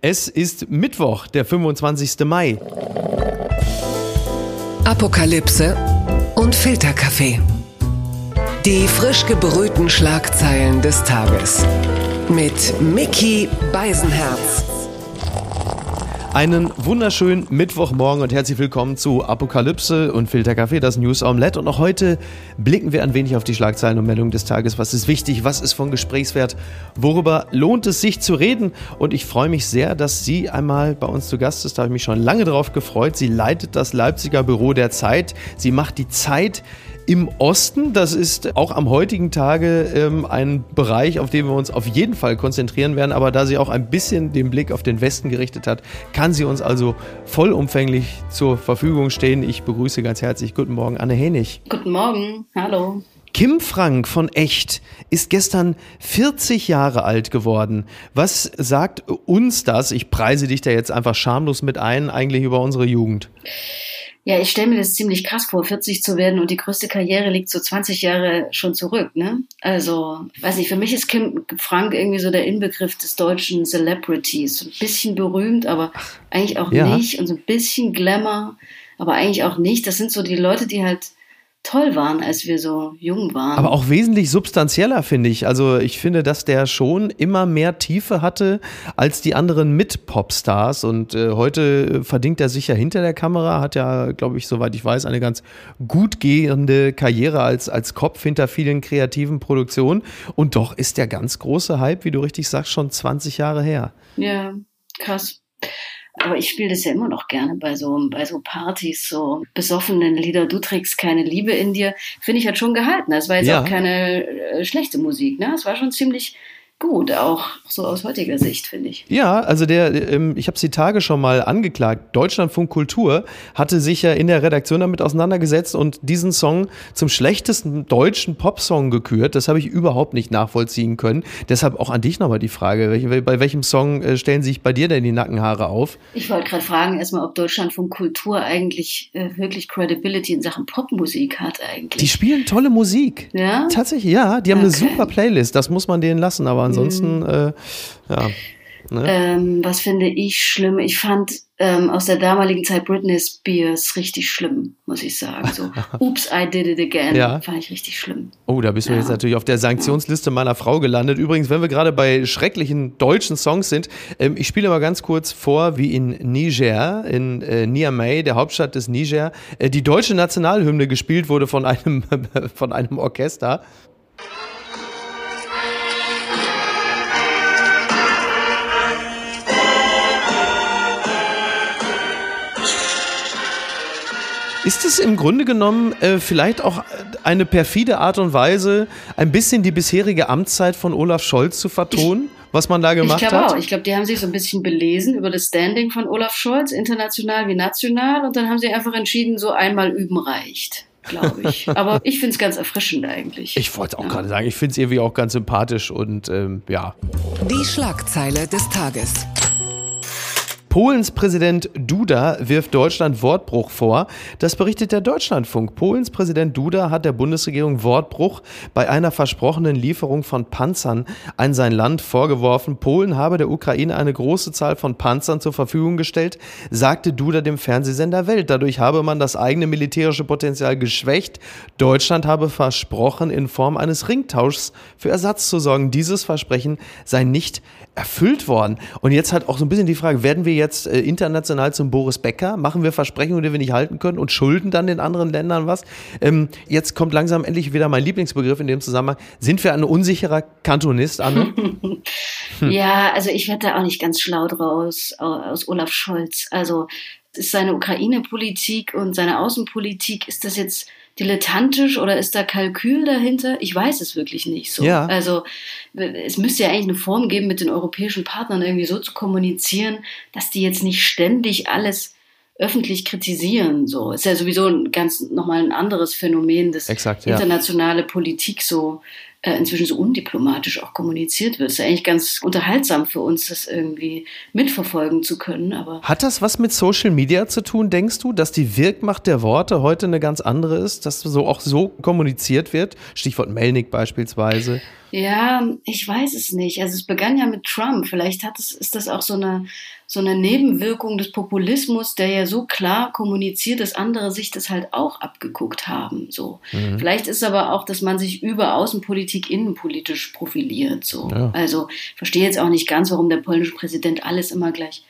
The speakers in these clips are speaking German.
Es ist Mittwoch, der 25. Mai. Apokalypse und Filterkaffee. Die frisch gebrühten Schlagzeilen des Tages. Mit Mickey Beisenherz. Einen wunderschönen Mittwochmorgen und herzlich willkommen zu Apokalypse und Filterkaffee, das News Omelette. Und auch heute blicken wir ein wenig auf die Schlagzeilen und Meldungen des Tages. Was ist wichtig? Was ist von Gesprächswert? Worüber lohnt es sich zu reden? Und ich freue mich sehr, dass sie einmal bei uns zu Gast ist. Da habe ich mich schon lange drauf gefreut. Sie leitet das Leipziger Büro der Zeit. Sie macht die Zeit im Osten. Das ist auch am heutigen Tage ähm, ein Bereich, auf den wir uns auf jeden Fall konzentrieren werden. Aber da sie auch ein bisschen den Blick auf den Westen gerichtet hat, kann sie uns also vollumfänglich zur Verfügung stehen. Ich begrüße ganz herzlich. Guten Morgen, Anne Henig. Guten Morgen, hallo. Kim Frank von Echt ist gestern 40 Jahre alt geworden. Was sagt uns das? Ich preise dich da jetzt einfach schamlos mit ein, eigentlich über unsere Jugend. Ja, ich stelle mir das ziemlich krass vor, 40 zu werden und die größte Karriere liegt so 20 Jahre schon zurück, ne? Also, weiß nicht, für mich ist Kim Frank irgendwie so der Inbegriff des deutschen Celebrities. So ein bisschen berühmt, aber eigentlich auch ja. nicht und so ein bisschen Glamour, aber eigentlich auch nicht. Das sind so die Leute, die halt toll waren, als wir so jung waren. Aber auch wesentlich substanzieller, finde ich. Also ich finde, dass der schon immer mehr Tiefe hatte als die anderen Mit-Popstars. Und äh, heute verdingt er sich ja hinter der Kamera, hat ja, glaube ich, soweit ich weiß, eine ganz gut gehende Karriere als, als Kopf hinter vielen kreativen Produktionen. Und doch ist der ganz große Hype, wie du richtig sagst, schon 20 Jahre her. Ja, krass. Aber ich spiele das ja immer noch gerne bei so, bei so Partys, so besoffenen Lieder, du trägst keine Liebe in dir, finde ich halt schon gehalten. Das war jetzt ja. auch keine äh, schlechte Musik, ne? Es war schon ziemlich, gut, auch so aus heutiger Sicht, finde ich. Ja, also der, ähm, ich habe es die Tage schon mal angeklagt. Deutschlandfunk Kultur hatte sich ja in der Redaktion damit auseinandergesetzt und diesen Song zum schlechtesten deutschen Popsong gekürt. Das habe ich überhaupt nicht nachvollziehen können. Deshalb auch an dich nochmal die Frage, bei welchem Song äh, stellen sich bei dir denn die Nackenhaare auf? Ich wollte gerade fragen, erstmal, ob Deutschlandfunk Kultur eigentlich äh, wirklich Credibility in Sachen Popmusik hat eigentlich. Die spielen tolle Musik. Ja? Tatsächlich, ja. Die haben okay. eine super Playlist. Das muss man denen lassen, aber ansonsten, mhm. äh, ja. Ne? Ähm, was finde ich schlimm? Ich fand ähm, aus der damaligen Zeit Britney Spears richtig schlimm, muss ich sagen. So, Oops, I did it again. Ja. Fand ich richtig schlimm. Oh, da bist du ja. jetzt natürlich auf der Sanktionsliste meiner Frau gelandet. Übrigens, wenn wir gerade bei schrecklichen deutschen Songs sind, ähm, ich spiele mal ganz kurz vor, wie in Niger, in äh, Niamey, der Hauptstadt des Niger, äh, die deutsche Nationalhymne gespielt wurde von einem, von einem Orchester. Ist es im Grunde genommen äh, vielleicht auch eine perfide Art und Weise, ein bisschen die bisherige Amtszeit von Olaf Scholz zu vertonen? was man da gemacht ich hat? Ich glaube auch. Ich glaube, die haben sich so ein bisschen belesen über das Standing von Olaf Scholz, international wie national. Und dann haben sie einfach entschieden, so einmal üben reicht glaube ich. Aber ich finde es ganz erfrischend eigentlich. Ich wollte auch ja. gerade sagen, ich finde es irgendwie auch ganz sympathisch und ähm, ja. Die Schlagzeile des Tages. Polens Präsident Duda wirft Deutschland Wortbruch vor. Das berichtet der Deutschlandfunk. Polens Präsident Duda hat der Bundesregierung Wortbruch bei einer versprochenen Lieferung von Panzern an sein Land vorgeworfen. Polen habe der Ukraine eine große Zahl von Panzern zur Verfügung gestellt, sagte Duda dem Fernsehsender Welt. Dadurch habe man das eigene militärische Potenzial geschwächt. Deutschland habe versprochen, in Form eines Ringtauschs für Ersatz zu sorgen. Dieses Versprechen sei nicht erfüllt worden. Und jetzt hat auch so ein bisschen die Frage, werden wir jetzt äh, international zum Boris Becker? Machen wir Versprechungen, die wir nicht halten können und schulden dann den anderen Ländern was? Ähm, jetzt kommt langsam endlich wieder mein Lieblingsbegriff in dem Zusammenhang. Sind wir ein unsicherer Kantonist, Anne? hm. Ja, also ich werde da auch nicht ganz schlau draus aus Olaf Scholz. Also ist seine Ukraine-Politik und seine Außenpolitik, ist das jetzt dilettantisch oder ist da Kalkül dahinter? Ich weiß es wirklich nicht so. Ja. Also es müsste ja eigentlich eine Form geben, mit den europäischen Partnern irgendwie so zu kommunizieren, dass die jetzt nicht ständig alles öffentlich kritisieren. So ist ja sowieso ein ganz nochmal ein anderes Phänomen, das Exakt, ja. internationale Politik so inzwischen so undiplomatisch auch kommuniziert wird. Es ist ja eigentlich ganz unterhaltsam für uns, das irgendwie mitverfolgen zu können. Aber Hat das was mit Social Media zu tun, denkst du, dass die Wirkmacht der Worte heute eine ganz andere ist, dass so auch so kommuniziert wird? Stichwort Melnik beispielsweise. Ja, ich weiß es nicht. Also es begann ja mit Trump. Vielleicht hat es, ist das auch so eine, so eine Nebenwirkung des Populismus, der ja so klar kommuniziert, dass andere sich das halt auch abgeguckt haben. So. Mhm. Vielleicht ist aber auch, dass man sich über Außenpolitik innenpolitisch profiliert. So. Ja. Also verstehe jetzt auch nicht ganz, warum der polnische Präsident alles immer gleich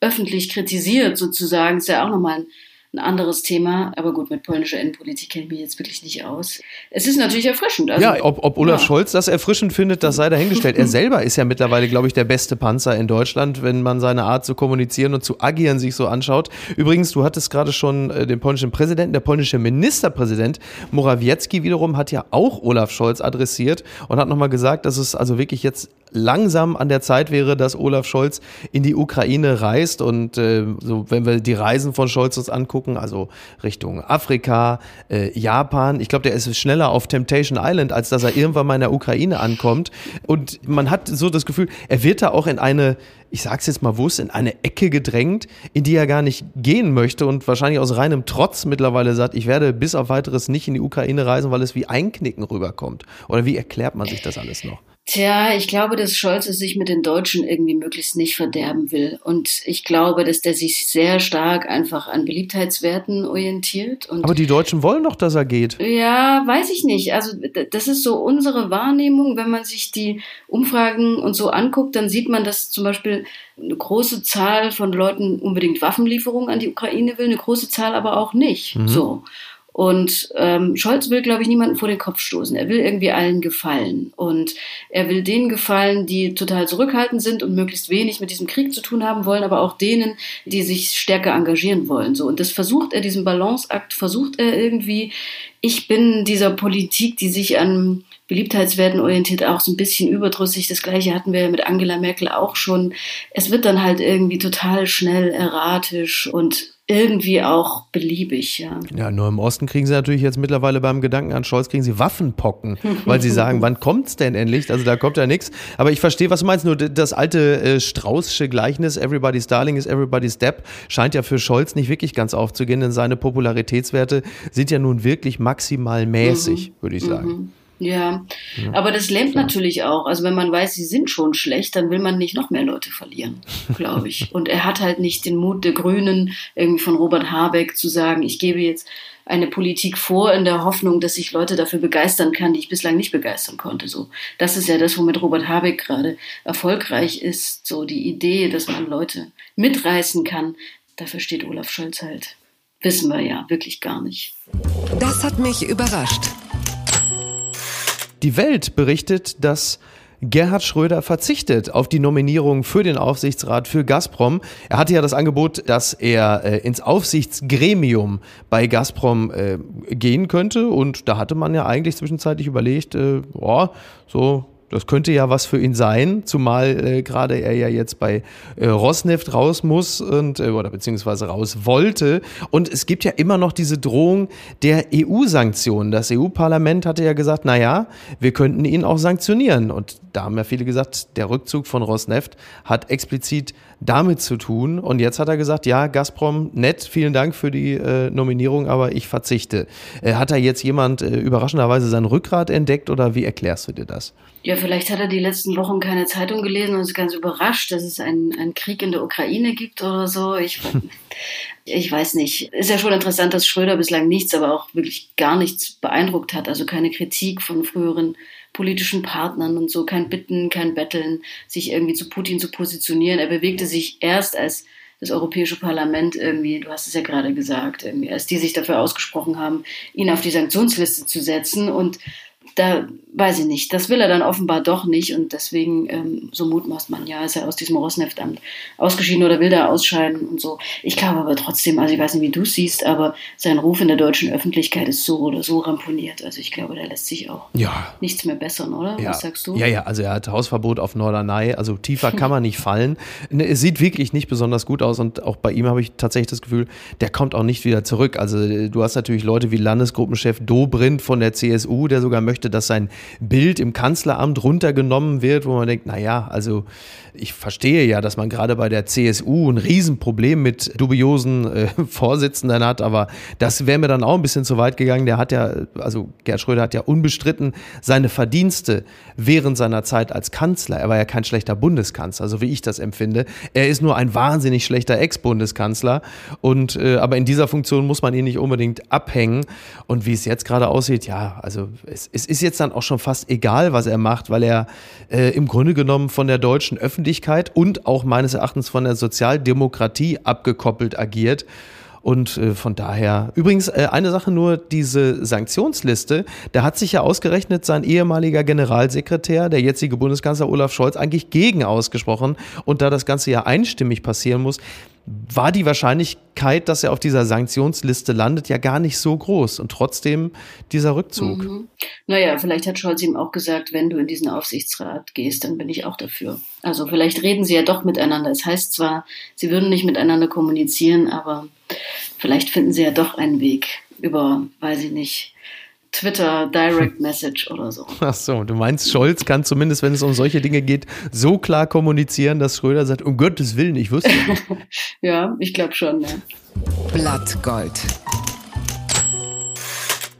öffentlich kritisiert, sozusagen. Ist ja auch nochmal ein ein anderes Thema. Aber gut, mit polnischer Innenpolitik kenne ich mich jetzt wirklich nicht aus. Es ist natürlich erfrischend. Also, ja, ob, ob Olaf ja. Scholz das erfrischend findet, das sei dahingestellt. er selber ist ja mittlerweile, glaube ich, der beste Panzer in Deutschland, wenn man seine Art zu kommunizieren und zu agieren sich so anschaut. Übrigens, du hattest gerade schon äh, den polnischen Präsidenten, der polnische Ministerpräsident Morawiecki wiederum hat ja auch Olaf Scholz adressiert und hat nochmal gesagt, dass es also wirklich jetzt langsam an der Zeit wäre, dass Olaf Scholz in die Ukraine reist. Und äh, so, wenn wir die Reisen von Scholz uns angucken, also Richtung Afrika, äh, Japan, ich glaube, der ist schneller auf Temptation Island, als dass er irgendwann mal in der Ukraine ankommt. Und man hat so das Gefühl, er wird da auch in eine ich sag's jetzt mal wuss, in eine Ecke gedrängt, in die er gar nicht gehen möchte und wahrscheinlich aus reinem Trotz mittlerweile sagt, ich werde bis auf weiteres nicht in die Ukraine reisen, weil es wie Einknicken rüberkommt. Oder wie erklärt man sich das alles noch? Tja, ich glaube, dass Scholz es sich mit den Deutschen irgendwie möglichst nicht verderben will. Und ich glaube, dass der sich sehr stark einfach an Beliebtheitswerten orientiert. Aber die Deutschen wollen doch, dass er geht. Ja, weiß ich nicht. Also das ist so unsere Wahrnehmung. Wenn man sich die Umfragen und so anguckt, dann sieht man, dass zum Beispiel eine große Zahl von Leuten unbedingt Waffenlieferungen an die Ukraine will, eine große Zahl aber auch nicht. Mhm. So. Und ähm, Scholz will, glaube ich, niemanden vor den Kopf stoßen. Er will irgendwie allen gefallen. Und er will denen gefallen, die total zurückhaltend sind und möglichst wenig mit diesem Krieg zu tun haben wollen, aber auch denen, die sich stärker engagieren wollen. So. Und das versucht er, diesen Balanceakt versucht er irgendwie. Ich bin dieser Politik, die sich an Beliebtheitswerten orientiert, auch so ein bisschen überdrüssig. Das gleiche hatten wir mit Angela Merkel auch schon. Es wird dann halt irgendwie total schnell erratisch und irgendwie auch beliebig, ja. Ja, nur im Osten kriegen sie natürlich jetzt mittlerweile beim Gedanken an Scholz kriegen sie Waffenpocken, weil sie sagen, wann kommt's denn endlich? Also da kommt ja nichts. Aber ich verstehe, was du meinst. Nur das alte äh, Straußsche Gleichnis, Everybody's Darling is Everybody's Depp, scheint ja für Scholz nicht wirklich ganz aufzugehen, denn seine Popularitätswerte sind ja nun wirklich maximal mäßig, mhm. würde ich sagen. Mhm. Ja, ja. aber das lähmt ja. natürlich auch. Also wenn man weiß, sie sind schon schlecht, dann will man nicht noch mehr Leute verlieren, glaube ich. Und er hat halt nicht den Mut der Grünen, irgendwie von Robert Habeck zu sagen, ich gebe jetzt eine Politik vor in der Hoffnung, dass ich Leute dafür begeistern kann, die ich bislang nicht begeistern konnte. So, das ist ja das, womit Robert Habeck gerade erfolgreich ist. So die Idee, dass man Leute mitreißen kann. Dafür steht Olaf Scholz halt. Wissen wir ja wirklich gar nicht. Das hat mich überrascht. Die Welt berichtet, dass Gerhard Schröder verzichtet auf die Nominierung für den Aufsichtsrat für Gazprom. Er hatte ja das Angebot, dass er äh, ins Aufsichtsgremium bei Gazprom äh, gehen könnte. Und da hatte man ja eigentlich zwischenzeitlich überlegt, äh, boah, so das könnte ja was für ihn sein, zumal äh, gerade er ja jetzt bei äh, Rosneft raus muss und äh, oder beziehungsweise raus wollte. Und es gibt ja immer noch diese Drohung der EU-Sanktionen. Das EU-Parlament hatte ja gesagt, na ja, wir könnten ihn auch sanktionieren. Und da haben ja viele gesagt, der Rückzug von Rosneft hat explizit damit zu tun. Und jetzt hat er gesagt, ja, Gazprom, nett, vielen Dank für die äh, Nominierung, aber ich verzichte. Äh, hat da jetzt jemand äh, überraschenderweise sein Rückgrat entdeckt oder wie erklärst du dir das? Ja, vielleicht hat er die letzten Wochen keine Zeitung gelesen und ist ganz überrascht, dass es einen, einen Krieg in der Ukraine gibt oder so. Ich, ich weiß nicht. Ist ja schon interessant, dass Schröder bislang nichts, aber auch wirklich gar nichts beeindruckt hat. Also keine Kritik von früheren politischen Partnern und so, kein Bitten, kein Betteln, sich irgendwie zu Putin zu positionieren. Er bewegte sich erst als das Europäische Parlament irgendwie, du hast es ja gerade gesagt, irgendwie, als die sich dafür ausgesprochen haben, ihn auf die Sanktionsliste zu setzen und da weiß ich nicht, das will er dann offenbar doch nicht und deswegen, ähm, so mutmaßt man ja, ist er aus diesem Rosneft-Amt ausgeschieden oder will da ausscheiden und so. Ich glaube aber trotzdem, also ich weiß nicht, wie du siehst, aber sein Ruf in der deutschen Öffentlichkeit ist so oder so ramponiert. Also ich glaube, da lässt sich auch ja. nichts mehr bessern, oder? Ja. Was sagst du? Ja, ja, also er hat Hausverbot auf Norderney, also tiefer kann man nicht fallen. Ne, es sieht wirklich nicht besonders gut aus und auch bei ihm habe ich tatsächlich das Gefühl, der kommt auch nicht wieder zurück. Also du hast natürlich Leute wie Landesgruppenchef Dobrindt von der CSU, der sogar möchte, möchte, dass sein Bild im Kanzleramt runtergenommen wird, wo man denkt, na ja, also ich verstehe ja, dass man gerade bei der CSU ein Riesenproblem mit dubiosen äh, Vorsitzenden hat, aber das wäre mir dann auch ein bisschen zu weit gegangen. Der hat ja, also Gerd Schröder hat ja unbestritten seine Verdienste während seiner Zeit als Kanzler. Er war ja kein schlechter Bundeskanzler, so wie ich das empfinde. Er ist nur ein wahnsinnig schlechter Ex-Bundeskanzler und äh, aber in dieser Funktion muss man ihn nicht unbedingt abhängen. Und wie es jetzt gerade aussieht, ja, also es, es ist jetzt dann auch schon fast egal, was er macht, weil er äh, im Grunde genommen von der deutschen Öffentlichkeit und auch meines Erachtens von der Sozialdemokratie abgekoppelt agiert. Und äh, von daher, übrigens äh, eine Sache nur, diese Sanktionsliste, da hat sich ja ausgerechnet sein ehemaliger Generalsekretär, der jetzige Bundeskanzler Olaf Scholz, eigentlich gegen ausgesprochen. Und da das Ganze ja einstimmig passieren muss, war die Wahrscheinlichkeit, dass er auf dieser Sanktionsliste landet, ja gar nicht so groß. Und trotzdem dieser Rückzug. Mhm. Naja, vielleicht hat Scholz ihm auch gesagt, wenn du in diesen Aufsichtsrat gehst, dann bin ich auch dafür. Also vielleicht reden sie ja doch miteinander. Es heißt zwar, sie würden nicht miteinander kommunizieren, aber vielleicht finden sie ja doch einen Weg über, weiß ich nicht, Twitter Direct Message oder so. Ach so, du meinst, Scholz kann zumindest, wenn es um solche Dinge geht, so klar kommunizieren, dass Schröder sagt, um Gottes Willen, ich wusste nicht. ja, ich glaube schon. Ja. Blattgold.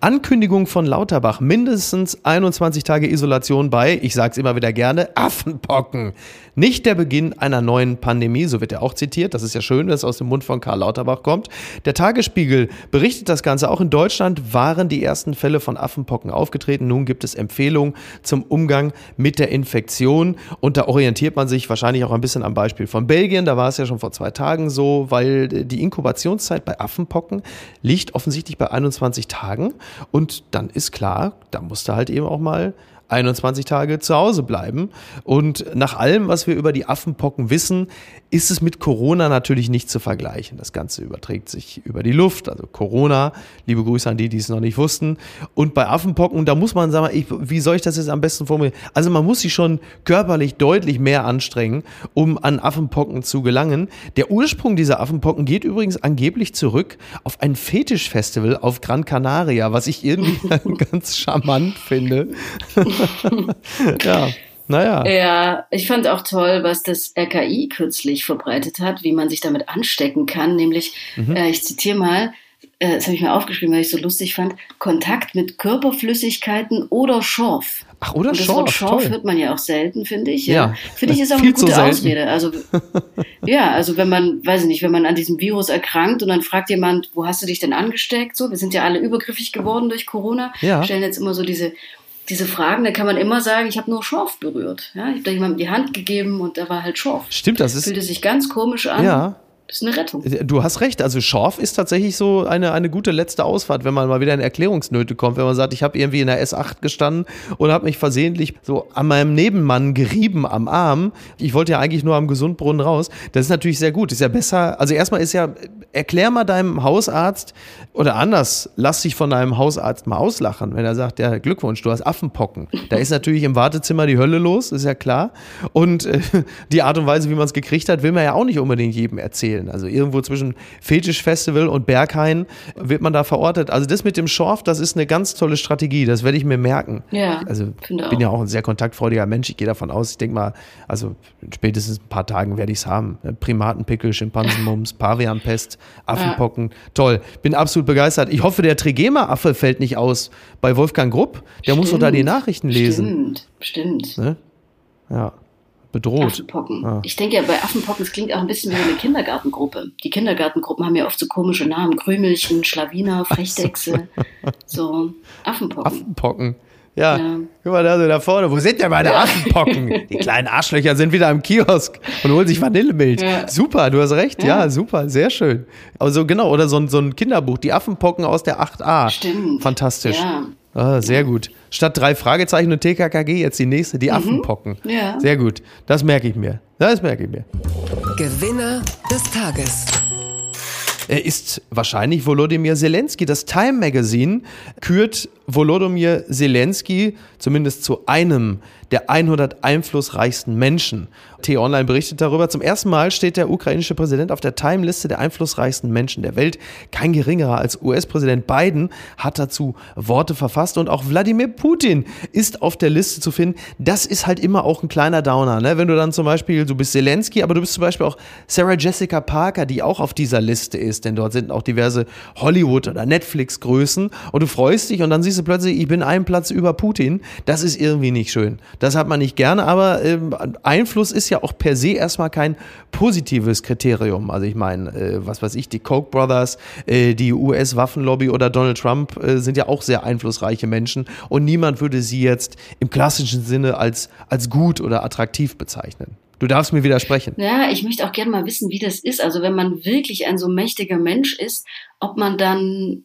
Ankündigung von Lauterbach, mindestens 21 Tage Isolation bei, ich sage es immer wieder gerne, Affenpocken. Nicht der Beginn einer neuen Pandemie, so wird er auch zitiert. Das ist ja schön, dass es aus dem Mund von Karl Lauterbach kommt. Der Tagesspiegel berichtet das Ganze. Auch in Deutschland waren die ersten Fälle von Affenpocken aufgetreten. Nun gibt es Empfehlungen zum Umgang mit der Infektion. Und da orientiert man sich wahrscheinlich auch ein bisschen am Beispiel von Belgien. Da war es ja schon vor zwei Tagen so, weil die Inkubationszeit bei Affenpocken liegt offensichtlich bei 21 Tagen. Und dann ist klar, da musste halt eben auch mal 21 Tage zu Hause bleiben. Und nach allem, was wir über die Affenpocken wissen, ist es mit Corona natürlich nicht zu vergleichen. Das Ganze überträgt sich über die Luft. Also Corona, liebe Grüße an die, die es noch nicht wussten. Und bei Affenpocken, da muss man sagen, ich, wie soll ich das jetzt am besten formulieren? Also man muss sich schon körperlich deutlich mehr anstrengen, um an Affenpocken zu gelangen. Der Ursprung dieser Affenpocken geht übrigens angeblich zurück auf ein Fetischfestival auf Gran Canaria, was ich irgendwie ganz charmant finde. ja. Naja. Ja, ich fand auch toll, was das RKI kürzlich verbreitet hat, wie man sich damit anstecken kann. Nämlich, mhm. äh, ich zitiere mal, äh, das habe ich mir aufgeschrieben, weil ich so lustig fand, Kontakt mit Körperflüssigkeiten oder Schorf. Ach, oder Und das Schorf, Wort Schorf toll. hört man ja auch selten, finde ich. Ja. Ja. Finde ich ist auch Viel eine gute. Ausrede. Also, ja, also wenn man, weiß ich nicht, wenn man an diesem Virus erkrankt und dann fragt jemand, wo hast du dich denn angesteckt? So, wir sind ja alle übergriffig geworden durch Corona. Ja. Stellen jetzt immer so diese diese Fragen, da kann man immer sagen, ich habe nur Schorf berührt. Ja, ich habe da jemandem die Hand gegeben und da war halt Schorf. Stimmt, das ist. Fühlte sich ganz komisch an. Ja. Ist eine Rettung. Du hast recht, also Schorf ist tatsächlich so eine, eine gute letzte Ausfahrt, wenn man mal wieder in Erklärungsnöte kommt, wenn man sagt, ich habe irgendwie in der S8 gestanden und habe mich versehentlich so an meinem Nebenmann gerieben am Arm. Ich wollte ja eigentlich nur am Gesundbrunnen raus. Das ist natürlich sehr gut. Ist ja besser. Also erstmal ist ja, erklär mal deinem Hausarzt oder anders, lass dich von deinem Hausarzt mal auslachen, wenn er sagt, ja, Glückwunsch, du hast Affenpocken. Da ist natürlich im Wartezimmer die Hölle los, ist ja klar. Und äh, die Art und Weise, wie man es gekriegt hat, will man ja auch nicht unbedingt jedem erzählen. Also irgendwo zwischen Fetischfestival und Berghain wird man da verortet. Also das mit dem Schorf, das ist eine ganz tolle Strategie. Das werde ich mir merken. Ja, Also bin auch. ja auch ein sehr kontaktfreudiger Mensch. Ich gehe davon aus, ich denke mal, also spätestens ein paar Tagen werde ich es haben. Primatenpickel, Schimpansenmums, Pavianpest, Affenpocken. Toll. Bin absolut begeistert. Ich hoffe, der Trigema-Affe fällt nicht aus bei Wolfgang Grupp. Der muss doch da die Nachrichten lesen. Stimmt, stimmt. Ne? Ja. Bedroht. Affenpocken. Ah. Ich denke ja, bei Affenpocken, es klingt auch ein bisschen wie eine Kindergartengruppe. Die Kindergartengruppen haben ja oft so komische Namen. Krümelchen, Schlawiner, Frechdechse. So, Affenpocken. Affenpocken. Ja. Ja. guck mal da, so da vorne. Wo sind denn meine Affenpocken? Die kleinen Arschlöcher sind wieder am Kiosk und holen sich Vanillemilch. Ja. Super, du hast recht. Ja. Ja. super, sehr schön. Also genau, oder so ein, so ein Kinderbuch, die Affenpocken aus der 8a. Stimmt. Fantastisch. Ja. Ah, sehr gut. Statt drei Fragezeichen und TKKG jetzt die nächste, die Affenpocken. Mhm. Ja. Sehr gut. Das merke ich mir. Das merke ich mir. Gewinner des Tages. Er ist wahrscheinlich Volodymyr Zelensky. Das Time Magazine kürt Volodymyr Zelensky zumindest zu einem der 100 einflussreichsten Menschen. T-Online berichtet darüber. Zum ersten Mal steht der ukrainische Präsident auf der Time-Liste der einflussreichsten Menschen der Welt. Kein geringerer als US-Präsident Biden hat dazu Worte verfasst und auch Wladimir Putin ist auf der Liste zu finden. Das ist halt immer auch ein kleiner Downer. Ne? Wenn du dann zum Beispiel, du bist Zelensky, aber du bist zum Beispiel auch Sarah Jessica Parker, die auch auf dieser Liste ist, denn dort sind auch diverse Hollywood- oder Netflix-Größen und du freust dich und dann siehst du plötzlich, ich bin einen Platz über Putin. Das ist irgendwie nicht schön. Das hat man nicht gerne, aber äh, Einfluss ist ja auch per se erstmal kein positives Kriterium. Also ich meine, äh, was weiß ich, die Koch Brothers, äh, die US-Waffenlobby oder Donald Trump äh, sind ja auch sehr einflussreiche Menschen und niemand würde sie jetzt im klassischen Sinne als, als gut oder attraktiv bezeichnen. Du darfst mir widersprechen. Ja, ich möchte auch gerne mal wissen, wie das ist. Also wenn man wirklich ein so mächtiger Mensch ist, ob man dann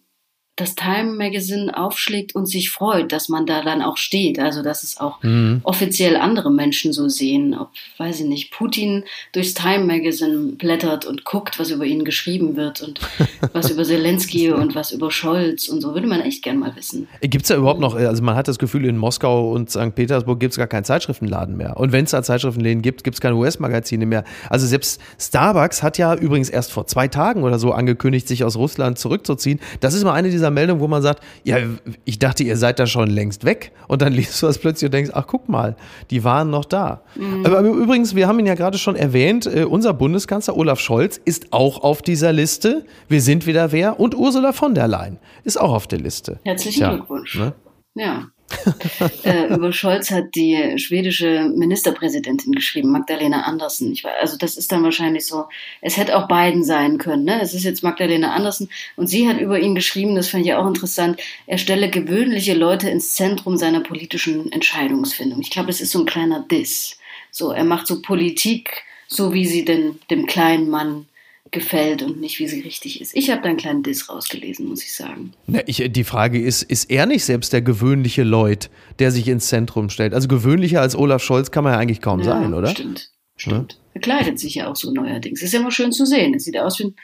das Time Magazine aufschlägt und sich freut, dass man da dann auch steht. Also, dass es auch mhm. offiziell andere Menschen so sehen. Ob, weiß ich nicht, Putin durchs Time Magazine blättert und guckt, was über ihn geschrieben wird und was über Zelensky und was über Scholz und so. Würde man echt gern mal wissen. Gibt es da überhaupt noch, also man hat das Gefühl, in Moskau und St. Petersburg gibt es gar keinen Zeitschriftenladen mehr. Und wenn es da Zeitschriftenläden gibt, gibt es keine US-Magazine mehr. Also selbst Starbucks hat ja übrigens erst vor zwei Tagen oder so angekündigt, sich aus Russland zurückzuziehen. Das ist mal eine dieser dieser Meldung, wo man sagt, ja, ich dachte, ihr seid da schon längst weg. Und dann liest du das plötzlich und denkst, ach, guck mal, die waren noch da. Mhm. Aber, übrigens, wir haben ihn ja gerade schon erwähnt, äh, unser Bundeskanzler Olaf Scholz ist auch auf dieser Liste. Wir sind wieder wer. Und Ursula von der Leyen ist auch auf der Liste. Herzlichen Tja, Glückwunsch. Ne? Ja. äh, über Scholz hat die schwedische Ministerpräsidentin geschrieben, Magdalena Andersen. Ich, also das ist dann wahrscheinlich so, es hätte auch Biden sein können. Ne? Es ist jetzt Magdalena Andersen und sie hat über ihn geschrieben, das fand ich auch interessant, er stelle gewöhnliche Leute ins Zentrum seiner politischen Entscheidungsfindung. Ich glaube, es ist so ein kleiner Diss. So, er macht so Politik, so wie sie denn dem kleinen Mann gefällt und nicht, wie sie richtig ist. Ich habe da einen kleinen Diss rausgelesen, muss ich sagen. Na, ich, die Frage ist, ist er nicht selbst der gewöhnliche Leut, der sich ins Zentrum stellt? Also gewöhnlicher als Olaf Scholz kann man ja eigentlich kaum ja, sein, oder? Stimmt, stimmt. Ja? Er kleidet sich ja auch so neuerdings. Ist ja immer schön zu sehen. Es sieht aus wie ein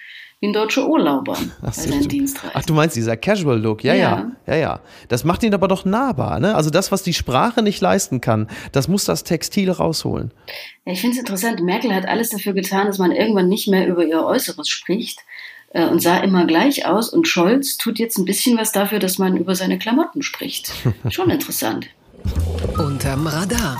wie ein deutscher Urlauber Ach, bei seinen Dienstreisen. Ach, du meinst dieser Casual Look, ja, ja, ja, ja, Das macht ihn aber doch nahbar, ne? Also das, was die Sprache nicht leisten kann, das muss das Textil rausholen. Ja, ich finde es interessant. Merkel hat alles dafür getan, dass man irgendwann nicht mehr über ihr Äußeres spricht äh, und sah immer gleich aus. Und Scholz tut jetzt ein bisschen was dafür, dass man über seine Klamotten spricht. Schon interessant. Unterm Radar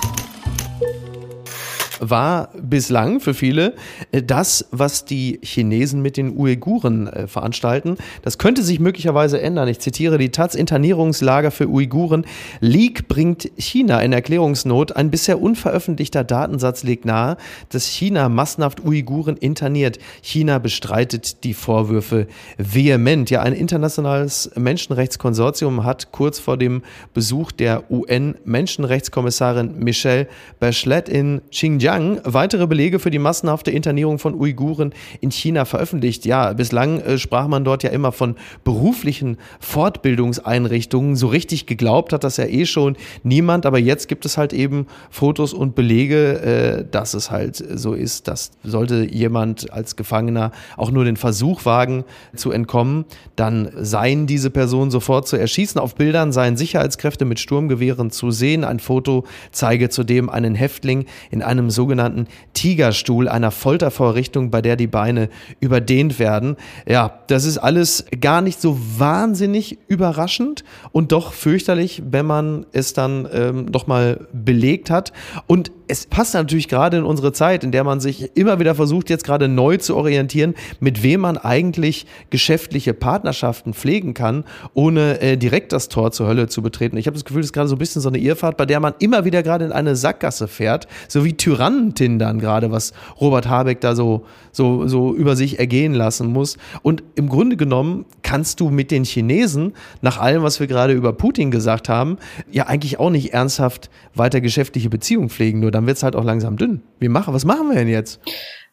war bislang für viele äh, das, was die Chinesen mit den Uiguren äh, veranstalten. Das könnte sich möglicherweise ändern. Ich zitiere die Taz Internierungslager für Uiguren. Leak bringt China in Erklärungsnot. Ein bisher unveröffentlichter Datensatz legt nahe, dass China massenhaft Uiguren interniert. China bestreitet die Vorwürfe vehement. Ja, ein internationales Menschenrechtskonsortium hat kurz vor dem Besuch der UN-Menschenrechtskommissarin Michelle Bachelet in Xinjiang Xinjiang weitere Belege für die massenhafte Internierung von Uiguren in China veröffentlicht. Ja, bislang äh, sprach man dort ja immer von beruflichen Fortbildungseinrichtungen. So richtig geglaubt hat das ja eh schon niemand, aber jetzt gibt es halt eben Fotos und Belege, äh, dass es halt so ist, dass sollte jemand als Gefangener auch nur den Versuch wagen zu entkommen, dann seien diese Personen sofort zu erschießen. Auf Bildern seien Sicherheitskräfte mit Sturmgewehren zu sehen. Ein Foto zeige zudem einen Häftling in einem so sogenannten Tigerstuhl, einer Foltervorrichtung, bei der die Beine überdehnt werden. Ja, das ist alles gar nicht so wahnsinnig überraschend und doch fürchterlich, wenn man es dann ähm, noch mal belegt hat. Und es passt natürlich gerade in unsere Zeit, in der man sich immer wieder versucht, jetzt gerade neu zu orientieren, mit wem man eigentlich geschäftliche Partnerschaften pflegen kann, ohne äh, direkt das Tor zur Hölle zu betreten. Ich habe das Gefühl, das ist gerade so ein bisschen so eine Irrfahrt, bei der man immer wieder gerade in eine Sackgasse fährt, so wie Tyrannentindern gerade, was Robert Habeck da so, so, so über sich ergehen lassen muss. Und im Grunde genommen kannst du mit den Chinesen, nach allem, was wir gerade über Putin gesagt haben, ja eigentlich auch nicht ernsthaft weiter geschäftliche Beziehungen pflegen, nur dann wird es halt auch langsam dünn. Wie machen, was machen wir denn jetzt?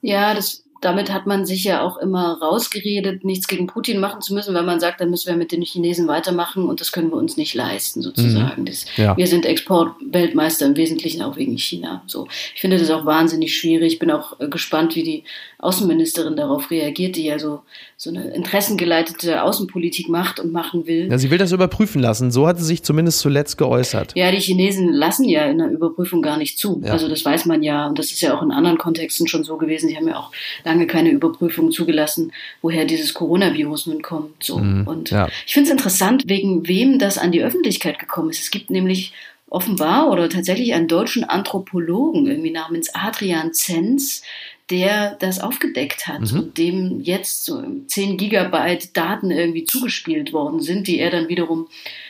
Ja, das damit hat man sich ja auch immer rausgeredet, nichts gegen Putin machen zu müssen, weil man sagt, dann müssen wir mit den Chinesen weitermachen und das können wir uns nicht leisten, sozusagen. Mhm. Das, ja. Wir sind Exportweltmeister im Wesentlichen auch wegen China. So. Ich finde das auch wahnsinnig schwierig. Ich bin auch äh, gespannt, wie die Außenministerin darauf reagiert, die ja so, so eine interessengeleitete Außenpolitik macht und machen will. Ja, sie will das überprüfen lassen. So hat sie sich zumindest zuletzt geäußert. Ja, die Chinesen lassen ja in der Überprüfung gar nicht zu. Ja. Also das weiß man ja. Und das ist ja auch in anderen Kontexten schon so gewesen. Sie haben ja auch lange keine Überprüfung zugelassen, woher dieses Coronavirus nun kommt. So. Mhm. Und ja. ich finde es interessant, wegen wem das an die Öffentlichkeit gekommen ist. Es gibt nämlich offenbar oder tatsächlich einen deutschen Anthropologen irgendwie namens Adrian Zenz, der das aufgedeckt hat mhm. und dem jetzt so 10 Gigabyte Daten irgendwie zugespielt worden sind, die er dann wiederum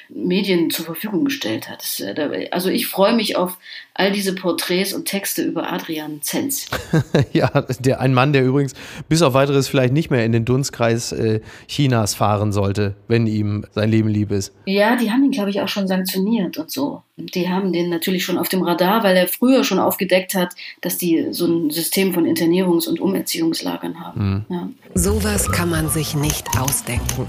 Medien zur Verfügung gestellt hat. Äh, also ich freue mich auf all diese Porträts und Texte über Adrian Zenz. ja, der, ein Mann, der übrigens bis auf weiteres vielleicht nicht mehr in den Dunstkreis äh, Chinas fahren sollte, wenn ihm sein Leben lieb ist. Ja, die haben ihn, glaube ich, auch schon sanktioniert und so. Die haben den natürlich schon auf dem Radar, weil er früher schon aufgedeckt hat, dass die so ein System von Internierungs- und Umerziehungslagern haben. Mhm. Ja. Sowas kann man sich nicht ausdenken.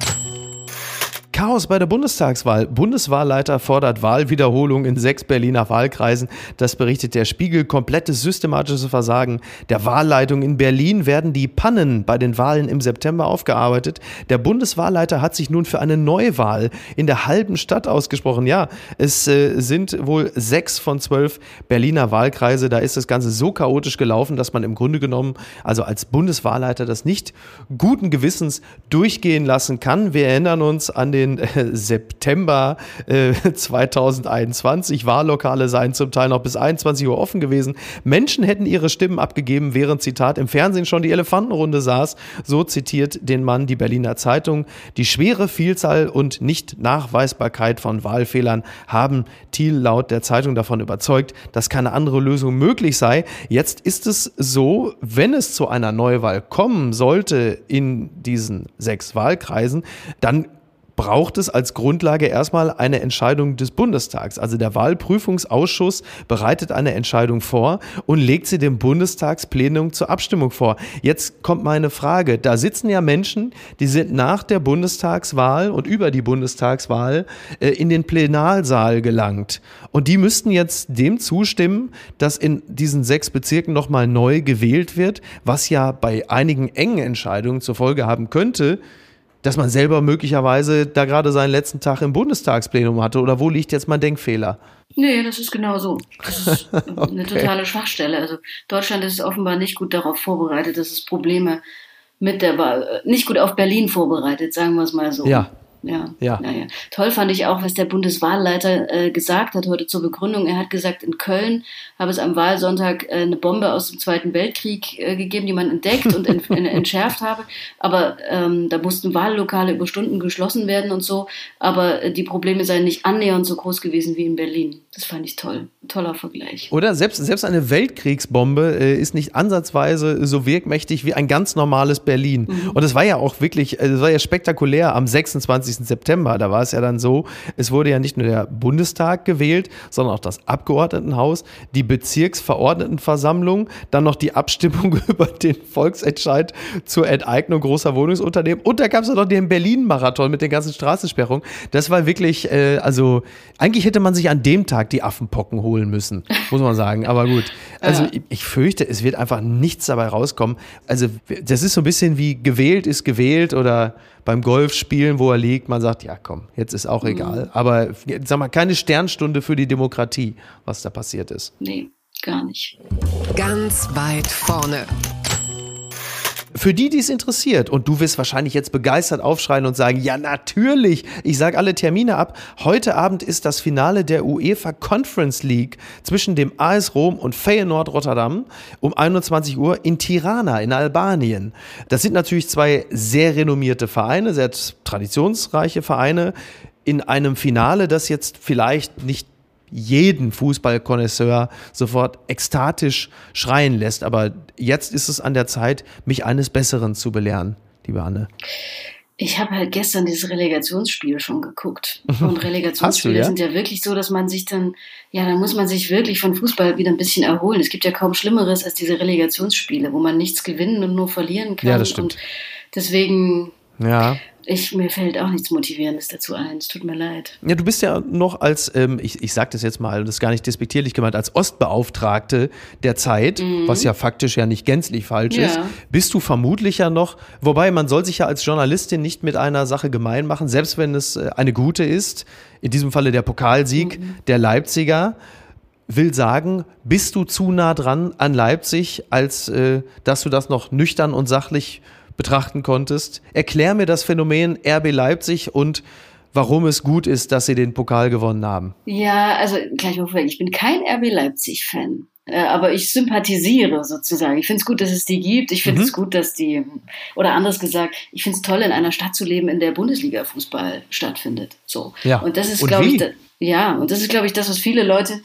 Chaos bei der Bundestagswahl. Bundeswahlleiter fordert Wahlwiederholung in sechs Berliner Wahlkreisen. Das berichtet der Spiegel. Komplettes systematisches Versagen der Wahlleitung in Berlin werden die Pannen bei den Wahlen im September aufgearbeitet. Der Bundeswahlleiter hat sich nun für eine Neuwahl in der halben Stadt ausgesprochen. Ja, es äh, sind wohl sechs von zwölf Berliner Wahlkreise. Da ist das Ganze so chaotisch gelaufen, dass man im Grunde genommen, also als Bundeswahlleiter, das nicht guten Gewissens durchgehen lassen kann. Wir erinnern uns an den äh, September äh, 2021. Wahllokale seien zum Teil noch bis 21 Uhr offen gewesen. Menschen hätten ihre Stimmen abgegeben, während Zitat im Fernsehen schon die Elefantenrunde saß. So zitiert den Mann die Berliner Zeitung. Die schwere Vielzahl und Nicht-Nachweisbarkeit von Wahlfehlern haben Thiel laut der Zeitung davon überzeugt, dass keine andere Lösung möglich sei. Jetzt ist es so, wenn es zu einer Neuwahl kommen sollte in diesen sechs Wahlkreisen, dann braucht es als Grundlage erstmal eine Entscheidung des Bundestags. Also der Wahlprüfungsausschuss bereitet eine Entscheidung vor und legt sie dem Bundestagsplenum zur Abstimmung vor. Jetzt kommt meine Frage. Da sitzen ja Menschen, die sind nach der Bundestagswahl und über die Bundestagswahl äh, in den Plenarsaal gelangt. Und die müssten jetzt dem zustimmen, dass in diesen sechs Bezirken nochmal neu gewählt wird, was ja bei einigen engen Entscheidungen zur Folge haben könnte, dass man selber möglicherweise da gerade seinen letzten Tag im Bundestagsplenum hatte? Oder wo liegt jetzt mein Denkfehler? Nee, das ist genau so. Das ist okay. eine totale Schwachstelle. Also Deutschland ist offenbar nicht gut darauf vorbereitet, dass es Probleme mit der Wahl, nicht gut auf Berlin vorbereitet, sagen wir es mal so. Ja, ja. Ja. ja, ja. Toll fand ich auch, was der Bundeswahlleiter äh, gesagt hat heute zur Begründung. Er hat gesagt, in Köln habe es am Wahlsonntag äh, eine Bombe aus dem Zweiten Weltkrieg äh, gegeben, die man entdeckt und ent entschärft habe. Aber ähm, da mussten Wahllokale über Stunden geschlossen werden und so. Aber äh, die Probleme seien nicht annähernd so groß gewesen wie in Berlin. Das fand ich toll. Toller Vergleich. Oder selbst, selbst eine Weltkriegsbombe äh, ist nicht ansatzweise so wirkmächtig wie ein ganz normales Berlin. Mhm. Und es war ja auch wirklich, es war ja spektakulär am 26. 20. September. Da war es ja dann so, es wurde ja nicht nur der Bundestag gewählt, sondern auch das Abgeordnetenhaus, die Bezirksverordnetenversammlung, dann noch die Abstimmung über den Volksentscheid zur Enteignung großer Wohnungsunternehmen. Und da gab es ja noch den Berlin-Marathon mit den ganzen Straßensperrungen. Das war wirklich, äh, also eigentlich hätte man sich an dem Tag die Affenpocken holen müssen, muss man sagen. Aber gut, also ich, ich fürchte, es wird einfach nichts dabei rauskommen. Also das ist so ein bisschen wie gewählt ist gewählt oder beim Golfspielen, wo er liegt, man sagt, ja komm, jetzt ist auch mhm. egal. Aber sag mal, keine Sternstunde für die Demokratie, was da passiert ist. Nee, gar nicht. Ganz weit vorne. Für die, die es interessiert, und du wirst wahrscheinlich jetzt begeistert aufschreien und sagen, ja natürlich, ich sage alle Termine ab. Heute Abend ist das Finale der UEFA Conference League zwischen dem AS Rom und Feyenoord Rotterdam um 21 Uhr in Tirana in Albanien. Das sind natürlich zwei sehr renommierte Vereine, sehr traditionsreiche Vereine in einem Finale, das jetzt vielleicht nicht jeden Fußballkonnoisseur sofort ekstatisch schreien lässt. Aber jetzt ist es an der Zeit, mich eines Besseren zu belehren, liebe Anne. Ich habe halt gestern dieses Relegationsspiel schon geguckt. Und Relegationsspiele du, ja? sind ja wirklich so, dass man sich dann, ja, dann muss man sich wirklich von Fußball wieder ein bisschen erholen. Es gibt ja kaum Schlimmeres als diese Relegationsspiele, wo man nichts gewinnen und nur verlieren kann. Ja, das stimmt. Und deswegen, Ja. Ich, mir fällt auch nichts Motivierendes dazu ein. Es tut mir leid. Ja, du bist ja noch als, ähm, ich, ich sage das jetzt mal, das ist gar nicht despektierlich gemeint, als Ostbeauftragte der Zeit, was ja faktisch ja nicht gänzlich falsch Ja. ist, bist du vermutlich ja noch, wobei man soll sich ja als Journalistin nicht mit einer Sache gemein machen, selbst wenn es äh, eine gute ist, in diesem Falle der Pokalsieg der Leipziger, will sagen, bist du zu nah dran an Leipzig, als äh, dass du das noch nüchtern und sachlich betrachten konntest. Erklär mir das Phänomen RB Leipzig und warum es gut ist, dass sie den Pokal gewonnen haben. Ja, also gleich mal vorweg, ich bin kein RB Leipzig-Fan. Äh, Aber ich sympathisiere sozusagen. Ich finde es gut, dass es die gibt. Ich Mhm. finde es gut, dass die, oder anders gesagt, ich finde es toll, in einer Stadt zu leben, in der Bundesliga-Fußball stattfindet. So. Ja. Und das ist, glaube ich, da, ja, und das ist, glaube ich, das, was viele Leute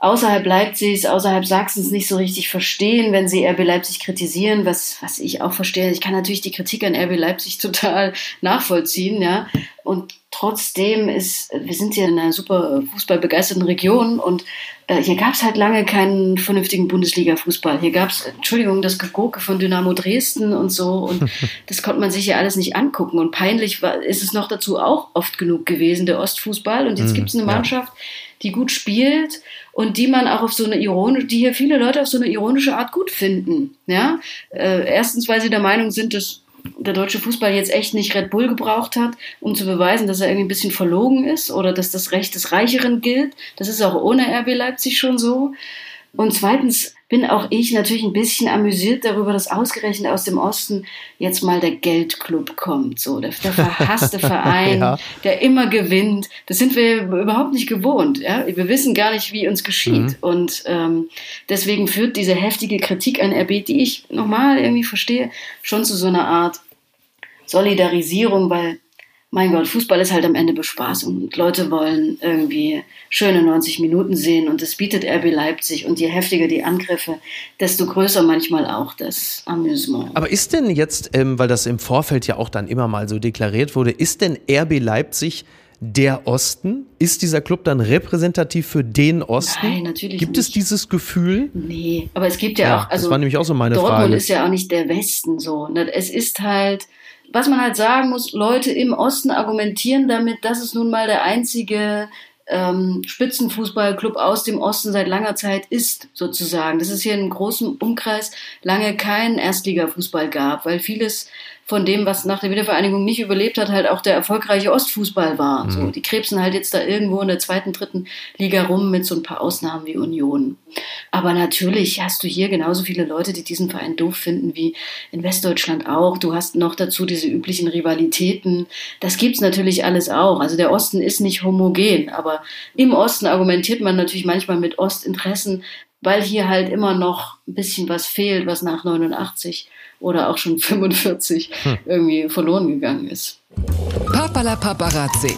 außerhalb Leipzigs, außerhalb Sachsens nicht so richtig verstehen, wenn sie RB Leipzig kritisieren, was, was ich auch verstehe. Ich kann natürlich die Kritik an RB Leipzig total nachvollziehen, ja. Und trotzdem ist, wir sind hier in einer super fußballbegeisterten Region und äh, hier gab es halt lange keinen vernünftigen Bundesliga-Fußball. Hier gab es, Entschuldigung, das Gegurke von Dynamo Dresden und so und das konnte man sich ja alles nicht angucken. Und peinlich war, ist es noch dazu auch oft genug gewesen, der Ostfußball. Und jetzt gibt es eine ja. Die gut spielt und die man auch auf so eine ironische, die hier viele Leute auf so eine ironische Art gut finden. Ja, äh, erstens, weil sie der Meinung sind, dass der deutsche Fußball jetzt echt nicht Red Bull gebraucht hat, um zu beweisen, dass er irgendwie ein bisschen verlogen ist oder dass das Recht des Reicheren gilt. Das ist auch ohne RB Leipzig schon so. Und zweitens bin auch ich natürlich ein bisschen amüsiert darüber, dass ausgerechnet aus dem Osten jetzt mal der Geldclub kommt. So, der, der verhasste Verein, Ja. der immer gewinnt. Das sind wir überhaupt nicht gewohnt. Ja? Wir wissen gar nicht, wie uns geschieht. Und ähm, deswegen führt diese heftige Kritik an RB, die ich nochmal irgendwie verstehe, schon zu so einer Art Solidarisierung, weil mein Gott, Fußball ist halt am Ende Bespaßung und Leute wollen irgendwie schöne 90 Minuten sehen und das bietet RB Leipzig und je heftiger die Angriffe, desto größer manchmal auch das Amüsement. Aber ist denn jetzt, ähm, weil das im Vorfeld ja auch dann immer mal so deklariert wurde, ist denn RB Leipzig der Osten? Ist dieser Club dann repräsentativ für den Osten? Nein, natürlich Gibt es nicht. dieses Gefühl? Nee, aber es gibt ja, Ja, auch, das also war nämlich auch so meine Dortmund Frage. ist ja auch nicht der Westen so. Ne? Es ist halt, was man halt sagen muss, Leute im Osten argumentieren damit, dass es nun mal der einzige ähm, Spitzenfußballclub aus dem Osten seit langer Zeit ist, sozusagen. Dass es hier in großem Umkreis lange keinen Erstligafußball gab, weil vieles von dem, was nach der Wiedervereinigung nicht überlebt hat, halt auch der erfolgreiche Ostfußball war. So, die krebsen halt jetzt da irgendwo in der zweiten, dritten Liga rum mit so ein paar Ausnahmen wie Union. Aber natürlich hast du hier genauso viele Leute, die diesen Verein doof finden, wie in Westdeutschland auch. Du hast noch dazu diese üblichen Rivalitäten. Das gibt's natürlich alles auch. Also der Osten ist nicht homogen, aber im Osten argumentiert man natürlich manchmal mit Ostinteressen, weil hier halt immer noch ein bisschen was fehlt, was nach 89 oder auch schon 45 irgendwie verloren gegangen ist. Papala Paparazzi.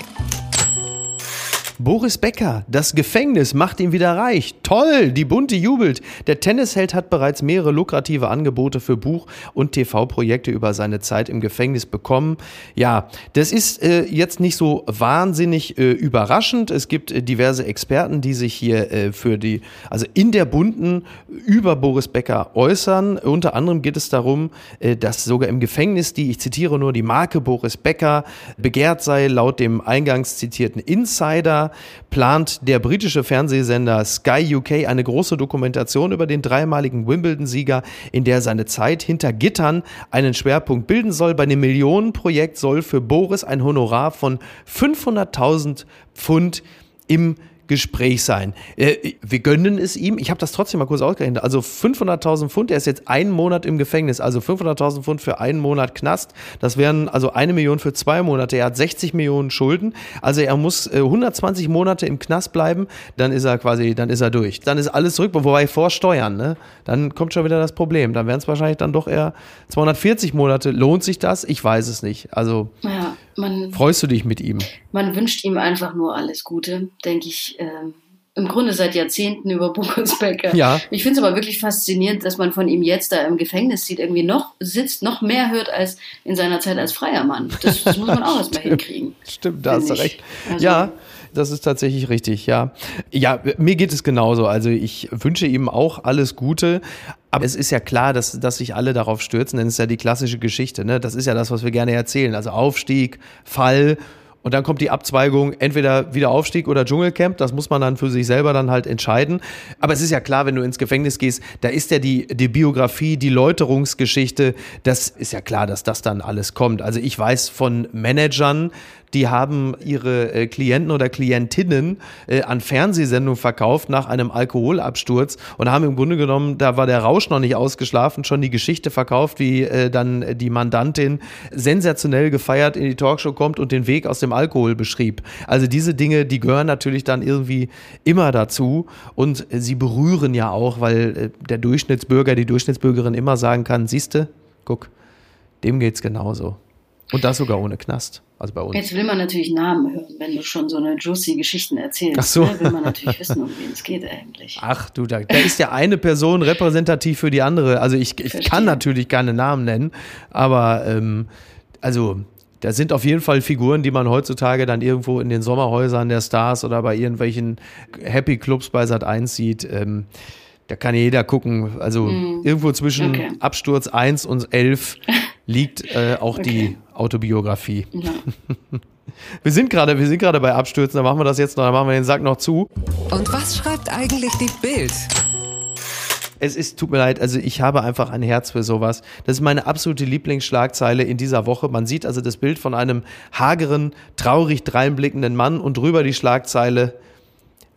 Boris Becker, das Gefängnis macht ihn wieder reich. Toll, die Bunte jubelt. Der Tennisheld hat bereits mehrere lukrative Angebote für Buch- und TV-Projekte über seine Zeit im Gefängnis bekommen. Ja, das ist äh, jetzt nicht so wahnsinnig äh, überraschend. Es gibt äh, diverse Experten, die sich hier äh, für die, also in der Bunten über Boris Becker äußern. Unter anderem geht es darum, äh, dass sogar im Gefängnis die, ich zitiere nur, die Marke Boris Becker begehrt sei. Laut dem eingangs zitierten Insider plant der britische Fernsehsender Sky UK eine große Dokumentation über den dreimaligen Wimbledon-Sieger, in der seine Zeit hinter Gittern einen Schwerpunkt bilden soll. Bei dem Millionenprojekt soll für Boris ein Honorar von 500.000 Pfund im Gespräch sein. Äh, wir gönnen es ihm. Ich habe das trotzdem mal kurz ausgerechnet. Also 500.000 Pfund. Er ist jetzt einen Monat im Gefängnis. Also 500.000 Pfund für einen Monat Knast. Das wären also eine Million für zwei Monate. Er hat 60 Millionen Schulden. Also er muss äh, 120 Monate im Knast bleiben. Dann ist er quasi, dann ist er durch. Dann ist alles zurück. Wobei vor Steuern, ne? Dann kommt schon wieder das Problem. Dann wären es wahrscheinlich dann doch eher 240 Monate. Lohnt sich das? Ich weiß es nicht. Also Ja, man, freust du dich mit ihm? man wünscht ihm einfach nur alles Gute, denke ich. Ähm, im Grunde seit Jahrzehnten über Boris Becker. Ja. Ich finde es aber wirklich faszinierend, dass man von ihm jetzt da im Gefängnis sieht, irgendwie noch sitzt, noch mehr hört als in seiner Zeit als freier Mann. Das, das muss man auch erstmal hinkriegen. Stimmt, da hast du recht. Also, ja, das ist tatsächlich richtig, ja. Ja, mir geht es genauso. Also ich wünsche ihm auch alles Gute. Aber es ist ja klar, dass, dass sich alle darauf stürzen, denn es ist ja die klassische Geschichte. Ne? Das ist ja das, was wir gerne erzählen. Also Aufstieg, Fall und dann kommt die Abzweigung, entweder wieder Aufstieg oder Dschungelcamp. Das muss man dann für sich selber dann halt entscheiden. Aber es ist ja klar, wenn du ins Gefängnis gehst, da ist ja die, die Biografie, die Läuterungsgeschichte. Das ist ja klar, dass das dann alles kommt. Also ich weiß von Managern, die haben ihre äh, Klienten oder Klientinnen äh, an Fernsehsendungen verkauft nach einem Alkoholabsturz und haben im Grunde genommen, da war der Rausch noch nicht ausgeschlafen, schon die Geschichte verkauft, wie äh, dann die Mandantin sensationell gefeiert in die Talkshow kommt und den Weg aus dem Alkohol beschrieb. Also diese Dinge, die gehören natürlich dann irgendwie immer dazu und sie berühren ja auch, weil äh, der Durchschnittsbürger, die Durchschnittsbürgerin immer sagen kann, siehste, guck, dem geht's genauso. Und das sogar ohne Knast. Also bei uns. Jetzt will man natürlich Namen hören, wenn du schon so eine juicy Geschichten erzählst. Ach so. Ne? Will man natürlich wissen, um wen es geht eigentlich. Ach du, da, da ist ja eine Person repräsentativ für die andere. Also ich, ich kann natürlich keine Namen nennen, aber ähm, also da sind auf jeden Fall Figuren, die man heutzutage dann irgendwo in den Sommerhäusern der Stars oder bei irgendwelchen Happy Clubs bei Sat 1 sieht. Ähm, da kann jeder gucken. Also mm. irgendwo zwischen okay. Absturz 1 und 11 liegt äh, auch okay. die Autobiografie. Ja. Wir sind gerade, wir sind gerade bei Abstürzen, da machen wir das jetzt noch, dann machen wir den Sack noch zu. Und was schreibt eigentlich die Bild? Es ist, tut mir leid, also ich habe einfach ein Herz für sowas. Das ist meine absolute Lieblingsschlagzeile in dieser Woche. Man sieht also das Bild von einem hageren, traurig dreinblickenden Mann und drüber die Schlagzeile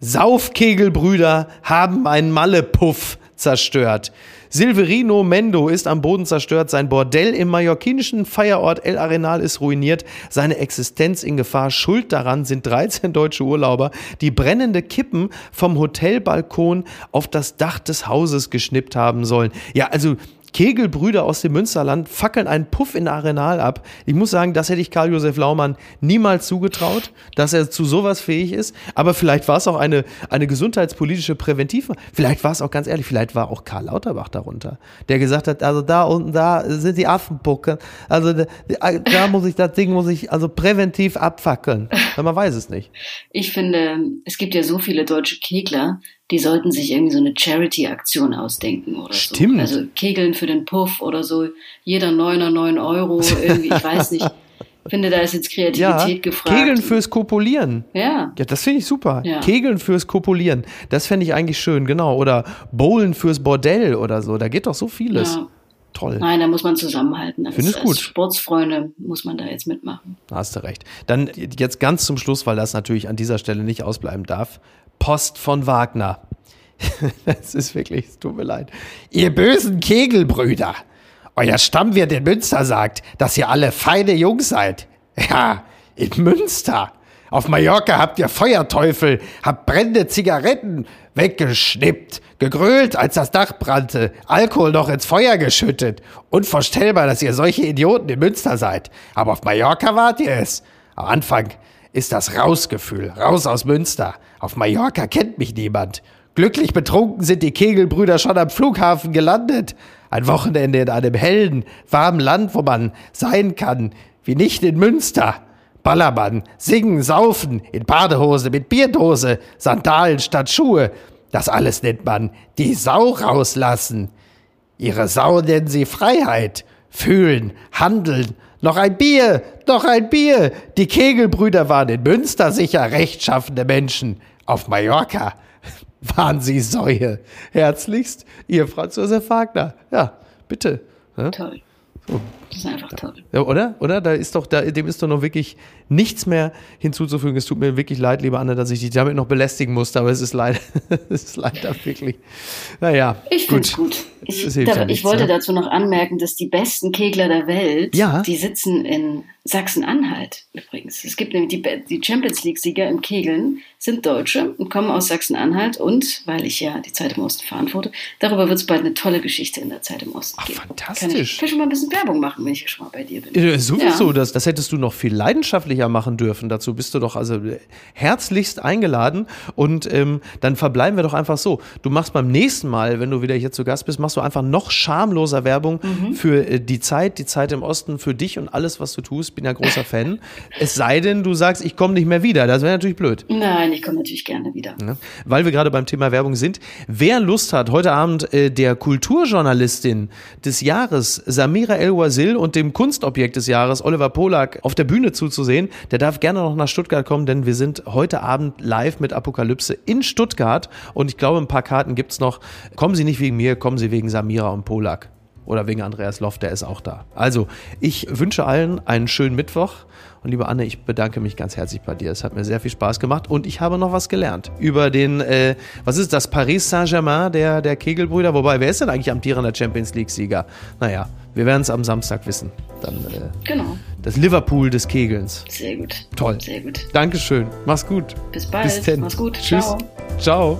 Saufkegelbrüder haben einen Mallepuff zerstört. Silverino Mendo ist am Boden zerstört, sein Bordell im mallorquinischen Feierort El Arenal ist ruiniert, seine Existenz in Gefahr. Schuld daran sind 13 deutsche Urlauber, die brennende Kippen vom Hotelbalkon auf das Dach des Hauses geschnippt haben sollen. Ja, also Kegelbrüder aus dem Münsterland fackeln einen Puff in Arenal ab. Ich muss sagen, das hätte ich Karl-Josef Laumann niemals zugetraut, dass er zu sowas fähig ist. Aber vielleicht war es auch eine, eine gesundheitspolitische Präventiv. Vielleicht war es auch ganz ehrlich, vielleicht war auch Karl Lauterbach darunter, der gesagt hat, also da unten, da sind die Affenpucke. Also da muss ich, das Ding muss ich also präventiv abfackeln. Man weiß es nicht. Ich finde, es gibt ja so viele deutsche Kegler, die sollten sich irgendwie so eine Charity-Aktion ausdenken oder Stimmt. so. Also Kegeln für den Puff oder so, jeder Neuner, neun Euro, irgendwie, ich weiß nicht. Ich finde, da ist jetzt Kreativität ja, gefragt. Kegeln fürs Kopulieren. Ja. Ja, das finde ich super. Ja. Kegeln fürs Kopulieren. Das fände ich eigentlich schön, genau. Oder Bowlen fürs Bordell oder so. Da geht doch so vieles. Ja. Toll. Nein, da muss man zusammenhalten. Finde ich gut. Als Sportsfreunde muss man da jetzt mitmachen. Da hast du recht. Dann jetzt ganz zum Schluss, weil das natürlich an dieser Stelle nicht ausbleiben darf. Post von Wagner. Es ist wirklich, es tut mir leid. Ihr bösen Kegelbrüder. Euer Stammwirt in Münster sagt, dass ihr alle feine Jungs seid. Ja, in Münster. Auf Mallorca habt ihr Feuerteufel, habt brennende Zigaretten weggeschnippt, gegrölt, als das Dach brannte, Alkohol noch ins Feuer geschüttet. Unvorstellbar, dass ihr solche Idioten in Münster seid. Aber auf Mallorca wart ihr es. Am Anfang ist das Rausgefühl, raus aus Münster. Auf Mallorca kennt mich niemand. Glücklich betrunken sind die Kegelbrüder schon am Flughafen gelandet. Ein Wochenende in einem hellen, warmen Land, wo man sein kann, wie nicht in Münster. Ballermann, singen, saufen, in Badehose mit Bierdose, Sandalen statt Schuhe. Das alles nennt man die Sau rauslassen. Ihre Sau nennen sie Freiheit. Fühlen, handeln, noch ein Bier, noch ein Bier. Die Kegelbrüder waren in Münster sicher rechtschaffende Menschen. Auf Mallorca waren sie Säue. Herzlichst, Ihr Franz Josef Wagner. Ja, bitte. Ja? Toll. So. Das ist einfach toll. Ja, oder? Oder? Da ist doch, da, dem ist doch noch wirklich nichts mehr hinzuzufügen. Es tut mir wirklich leid, liebe Anne, dass ich dich damit noch belästigen musste, aber es ist leider, es ist leider wirklich. Naja. Ich finde es gut. Ich, da, ja nichts, ich wollte ja? dazu noch anmerken, dass die besten Kegler der Welt, ja? die sitzen in Sachsen-Anhalt übrigens. Es gibt nämlich die, Champions League-Sieger im Kegeln, sind Deutsche und kommen aus Sachsen-Anhalt und, weil ich ja die Zeit im Osten verantworte, darüber wird es bald eine tolle Geschichte in der Zeit im Osten Ach, geben. Fantastisch. Kann ich, kann schon mal ein bisschen Werbung machen. wenn ich schon mal bei dir bin. Äh, sowieso, ja. das, das hättest du noch viel leidenschaftlicher machen dürfen. Dazu bist du doch also herzlichst eingeladen. Und ähm, dann verbleiben wir doch einfach so. Du machst beim nächsten Mal, wenn du wieder hier zu Gast bist, machst du einfach noch schamloser Werbung mhm. für äh, die Zeit, die Zeit im Osten, für dich und alles, was du tust. Bin ja großer Fan. es sei denn, du sagst, ich komme nicht mehr wieder. Das wäre natürlich blöd. Nein, ich komme natürlich gerne wieder. Ja. Weil wir gerade beim Thema Werbung sind. Wer Lust hat, heute Abend äh, der Kulturjournalistin des Jahres, Samira El-Wazil, und dem Kunstobjekt des Jahres, Oliver Polak, auf der Bühne zuzusehen, der darf gerne noch nach Stuttgart kommen, denn wir sind heute Abend live mit Apokalypse in Stuttgart. Und ich glaube, ein paar Karten gibt es noch. Kommen Sie nicht wegen mir, kommen Sie wegen Samira und Polak. Oder wegen Andreas Loft, der ist auch da. Also, ich wünsche allen einen schönen Mittwoch. Und liebe Anne, ich bedanke mich ganz herzlich bei dir. Es hat mir sehr viel Spaß gemacht und ich habe noch was gelernt über den, äh, was ist das, Paris Saint-Germain der, der Kegelbrüder. Wobei, wer ist denn eigentlich amtierender Champions League-Sieger? Naja, wir werden es am Samstag wissen. Dann, äh, genau. Das Liverpool des Kegelns. Sehr gut. Toll. Sehr gut. Dankeschön. Mach's gut. Bis bald. Bis denn. Mach's gut. Tschüss. Ciao. Ciao.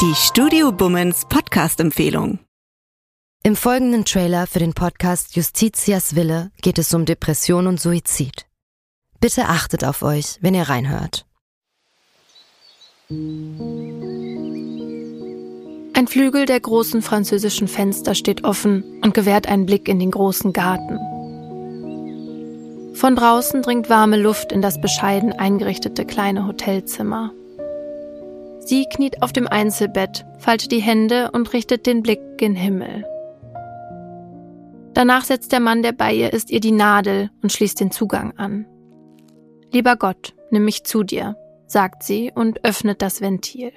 Die Studio Bummens Podcast-Empfehlung. Im folgenden Trailer für den Podcast Justitias Wille geht es um Depression und Suizid. Bitte achtet auf euch, wenn ihr reinhört. Ein Flügel der großen französischen Fenster steht offen und gewährt einen Blick in den großen Garten. Von draußen dringt warme Luft in das bescheiden eingerichtete kleine Hotelzimmer. Sie kniet auf dem Einzelbett, faltet die Hände und richtet den Blick gen Himmel. Danach setzt der Mann, der bei ihr ist, ihr die Nadel und schließt den Zugang an. Lieber Gott, nimm mich zu dir, sagt sie und öffnet das Ventil.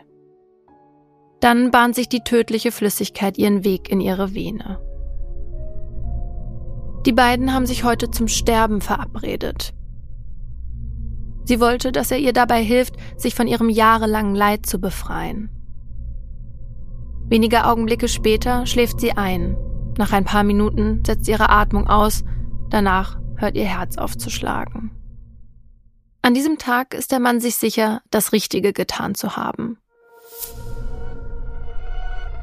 Dann bahnt sich die tödliche Flüssigkeit ihren Weg in ihre Vene. Die beiden haben sich heute zum Sterben verabredet. Sie wollte, dass er ihr dabei hilft, sich von ihrem jahrelangen Leid zu befreien. Wenige Augenblicke später schläft sie ein nach ein paar Minuten setzt ihre Atmung aus, danach hört ihr Herz auf zu schlagen. An diesem Tag ist der Mann sich sicher, das Richtige getan zu haben.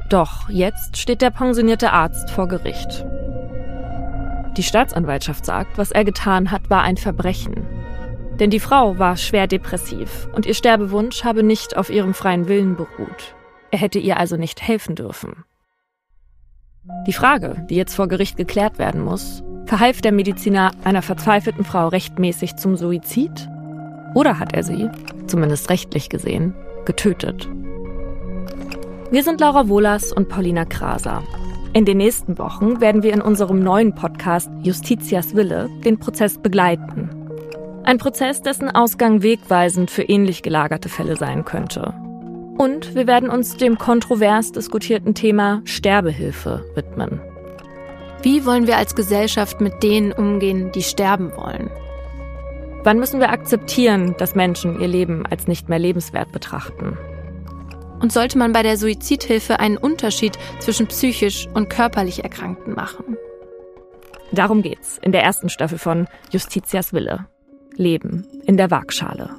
Doch jetzt steht der pensionierte Arzt vor Gericht. Die Staatsanwaltschaft sagt, was er getan hat, war ein Verbrechen. Denn die Frau war schwer depressiv und ihr Sterbewunsch habe nicht auf ihrem freien Willen beruht. Er hätte ihr also nicht helfen dürfen. Die Frage, die jetzt vor Gericht geklärt werden muss, verhalf der Mediziner einer verzweifelten Frau rechtmäßig zum Suizid? Oder hat er sie, zumindest rechtlich gesehen, getötet? Wir sind Laura Wohlers und Paulina Kraser. In den nächsten Wochen werden wir in unserem neuen Podcast Justitias Wille den Prozess begleiten. Ein Prozess, dessen Ausgang wegweisend für ähnlich gelagerte Fälle sein könnte. Und wir werden uns dem kontrovers diskutierten Thema Sterbehilfe widmen. Wie wollen wir als Gesellschaft mit denen umgehen, die sterben wollen? Wann müssen wir akzeptieren, dass Menschen ihr Leben als nicht mehr lebenswert betrachten? Und sollte man bei der Suizidhilfe einen Unterschied zwischen psychisch und körperlich Erkrankten machen? Darum geht's in der ersten Staffel von Justitias Wille. Leben in der Waagschale.